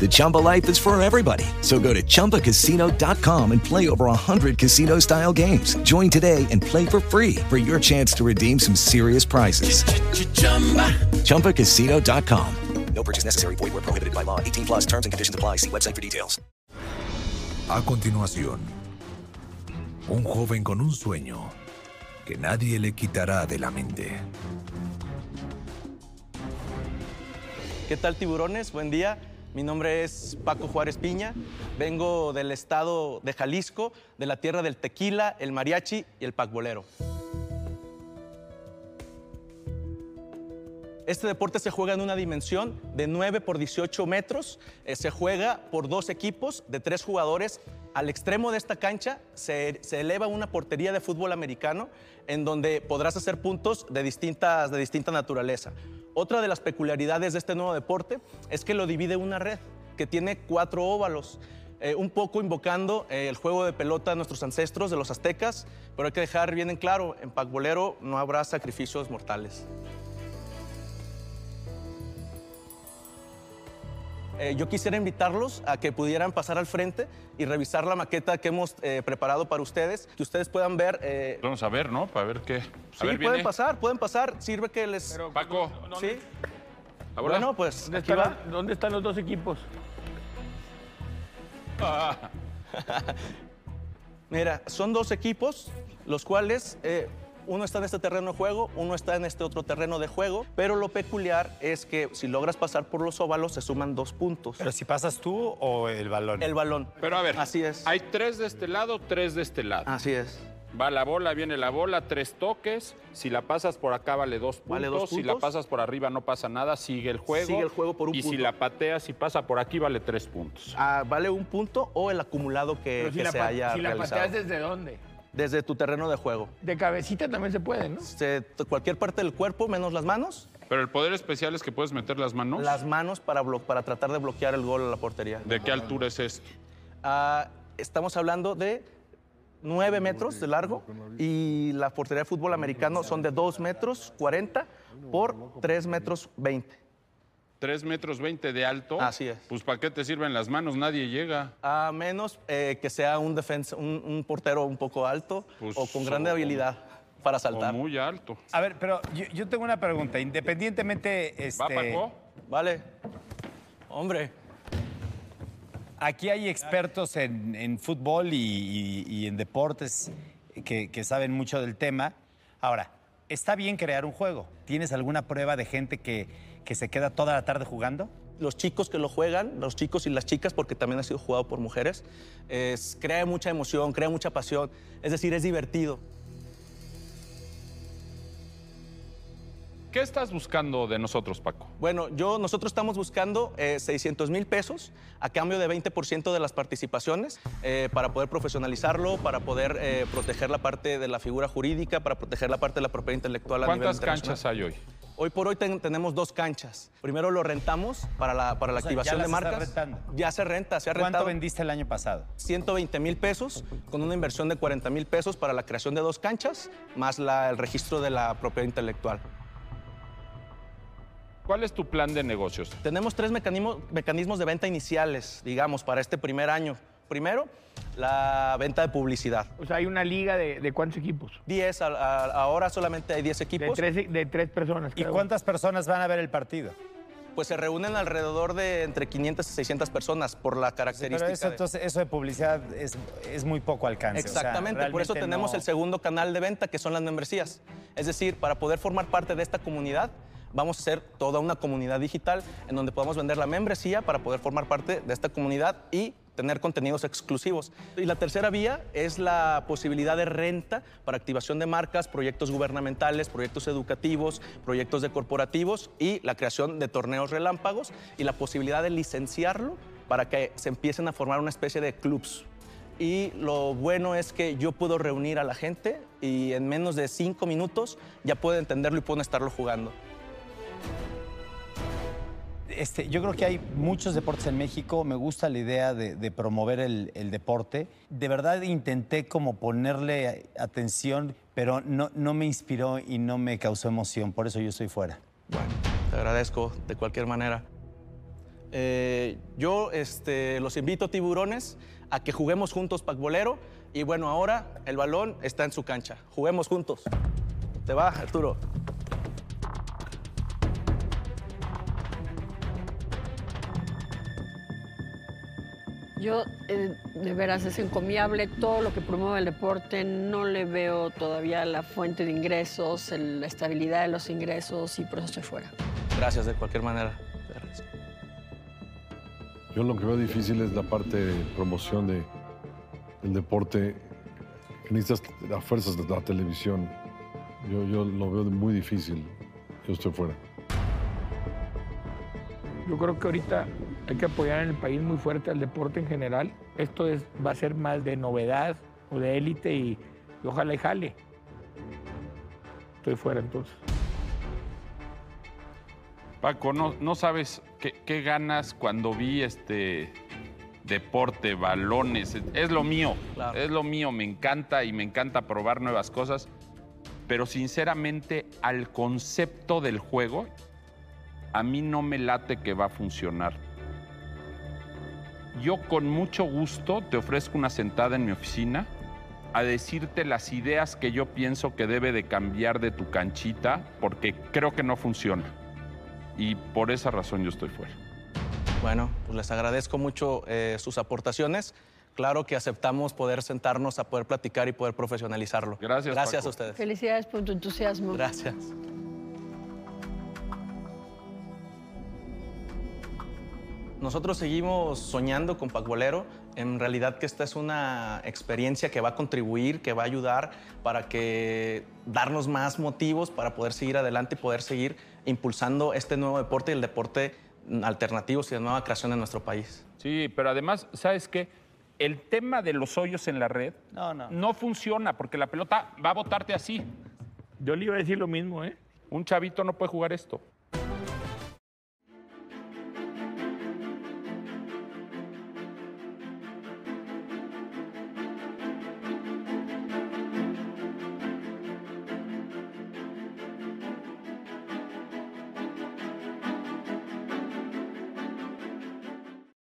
The Chumba life is for everybody. So go to ChumbaCasino.com and play over 100 casino-style games. Join today and play for free for your chance to redeem some serious prizes. ChumbaCasino.com. No purchase necessary. Void were prohibited by law. 18 plus terms and conditions apply. See website for details. A continuación, un joven con un sueño que nadie le quitará de la mente. ¿Qué tal tiburones? Buen día. Mi nombre es Paco Juárez Piña. Vengo del estado de Jalisco, de la tierra del tequila, el mariachi y el pacbolero. Este deporte se juega en una dimensión de 9 por 18 metros. Eh, se juega por dos equipos de tres jugadores. Al extremo de esta cancha se, se eleva una portería de fútbol americano en donde podrás hacer puntos de, distintas, de distinta naturaleza. Otra de las peculiaridades de este nuevo deporte es que lo divide una red que tiene cuatro óvalos. eh, un poco invocando eh, el juego de pelota de nuestros ancestros, de los aztecas, pero hay que dejar bien en claro, en pacbolero no habrá sacrificios mortales. Eh, yo quisiera invitarlos a que pudieran pasar al frente y revisar la maqueta que hemos eh, preparado para ustedes, que ustedes puedan ver. eh, Vamos a ver, ¿no? Para ver qué. A sí, ver, pueden viene. pasar, pueden pasar. Sirve que les. Paco, sí. ¿ahora? Bueno, pues ¿Dónde, aquí va. los- dónde están los dos equipos? Mira, son dos equipos, los cuales eh, uno está en este terreno de juego, uno está en este otro terreno de juego, pero lo peculiar es que si logras pasar por los óvalos se suman dos puntos. Pero si pasas tú o el balón. El balón. Pero a ver, Así es. hay tres de este lado, tres de este lado. Así es. Va la bola, viene la bola, tres toques. Si la pasas por acá vale dos puntos. Vale dos Si la puntos. pasas por arriba no pasa nada, sigue el juego. Sigue el juego por un y si punto. la pateas y pasa por aquí vale tres puntos. Ah, vale un punto o el acumulado que, Pero si que la, se haya si la pateas desde dónde? Desde tu terreno de juego. De cabecita también se puede, ¿no? Se- cualquier parte del cuerpo menos las manos. Pero el poder especial es que puedes meter las manos. Las manos para, para tratar de bloquear el gol a la portería. ¿De qué altura es esto? Ah, estamos hablando de 9 metros de largo y la portería de fútbol americano son de 2 metros 40 por 3 metros 20. 3 metros 20 de alto. Así es. Pues ¿para qué te sirven las manos? Nadie llega. A menos eh, que sea un, defensa, un, un portero un poco alto Pues, o con grande o- habilidad para O saltar. muy alto. A ver, pero yo, yo tengo una pregunta. Independientemente, ¿Va, este, Paco? Vale. Hombre, aquí hay expertos en, en fútbol y, y- y en deportes que, que saben mucho del tema. Ahora, está bien crear un juego. ¿Tienes alguna prueba de gente que, que se queda toda la tarde jugando? los chicos que lo juegan, los chicos y las chicas, porque también ha sido jugado por mujeres, es- crea mucha emoción, crea mucha pasión. Es decir, es divertido. ¿Qué estás buscando de nosotros, Paco? Bueno, yo, nosotros estamos buscando eh, 600 mil pesos a cambio de 20% de las participaciones eh, para poder profesionalizarlo, para poder eh, proteger la parte de la figura jurídica, para proteger la parte de la propiedad intelectual a nivel ¿Cuántas internacional. canchas hay hoy? Hoy por hoy ten- tenemos dos canchas. Primero lo rentamos para la, para la O sea, activación ya de las estás marcas. rentando. Ya se renta, se ha ¿Cuánto rentado. vendiste el año pasado? 120 mil pesos con una inversión de 40 mil pesos para la creación de dos canchas, más la- el registro de la propiedad intelectual. ¿Cuál es tu plan de negocios? Tenemos tres mecanismos, mecanismos de venta iniciales, digamos, para este primer año. Primero, la venta de publicidad. O sea, hay una liga de, de cuántos equipos? 10, a- a- ahora solamente hay 10 De equipos. tres, de tres personas. ¿Y uno. cuántas personas van a ver el partido? Pues se reúnen alrededor de entre 500 y 600 personas por la Pero característica. eso, de- entonces, eso de publicidad es, es muy poco alcance. o sea, Exactamente, por eso tenemos no- el segundo canal de venta, que son las membresías. Es decir, para poder formar parte de esta comunidad, vamos a hacer toda una comunidad digital en donde podamos vender la membresía para poder formar parte de esta comunidad y tener contenidos exclusivos. Y la tercera vía es la posibilidad de renta para activación de marcas, proyectos gubernamentales, proyectos educativos, proyectos de corporativos y la creación de torneos relámpagos y la posibilidad de licenciarlo para que se empiecen a formar una especie de clubs. Y lo bueno es que yo puedo reunir a la gente y en menos de cinco minutos ya puedo entenderlo y puedo estarlo jugando. Este, yo creo que hay muchos deportes en México. Me gusta la idea de, promover el, el deporte. De verdad intenté como ponerle atención, pero no, no me inspiró y no me causó emoción. Por eso yo estoy fuera. Bueno, te agradezco de cualquier manera. Eh, yo este, los invito, tiburones, a que juguemos juntos Pacbolero. Y bueno, ahora el balón está en su cancha. Juguemos juntos. Te va, Arturo. Yo, eh, de veras, es encomiable todo lo que promueve el deporte. No le veo todavía la fuente de ingresos, el- la estabilidad de los ingresos y por eso estoy fuera. Gracias de cualquier manera. Yo lo que veo difícil es la parte de promoción de, del deporte. Necesitas a fuerzas de la televisión. Yo, yo lo veo muy difícil. Yo estoy fuera. Yo creo que ahorita hay que apoyar en el país muy fuerte al deporte en general. Esto es, va a ser más de novedad o de élite y, y ojalá y jale. Estoy fuera entonces. Paco, no, no sabes qué, qué ganas cuando vi este deporte, balones. Es lo mío, Claro. es lo mío. Me encanta y me encanta probar nuevas cosas. Pero sinceramente, al concepto del juego, a mí no me late que va a funcionar. Yo con mucho gusto te ofrezco una sentada en mi oficina a decirte las ideas que yo pienso que debe de cambiar de tu canchita porque creo que no funciona. Y por esa razón yo estoy fuera. Bueno, pues les agradezco mucho eh, sus aportaciones. Claro que aceptamos poder sentarnos a poder platicar y poder profesionalizarlo. Gracias, Gracias Paco. a ustedes. Felicidades por tu entusiasmo. Gracias. Nosotros seguimos soñando con Pacbolero. En realidad que esta es una experiencia que va a contribuir, que va a ayudar para que darnos más motivos para poder seguir adelante y poder seguir impulsando este nuevo deporte y el deporte alternativos y de nueva creación en nuestro país. Sí, pero además, ¿sabes qué? El tema de los hoyos en la red No, no. no funciona porque la pelota va a botarte así. Yo le iba a decir lo mismo, ¿eh? Un chavito no puede jugar esto.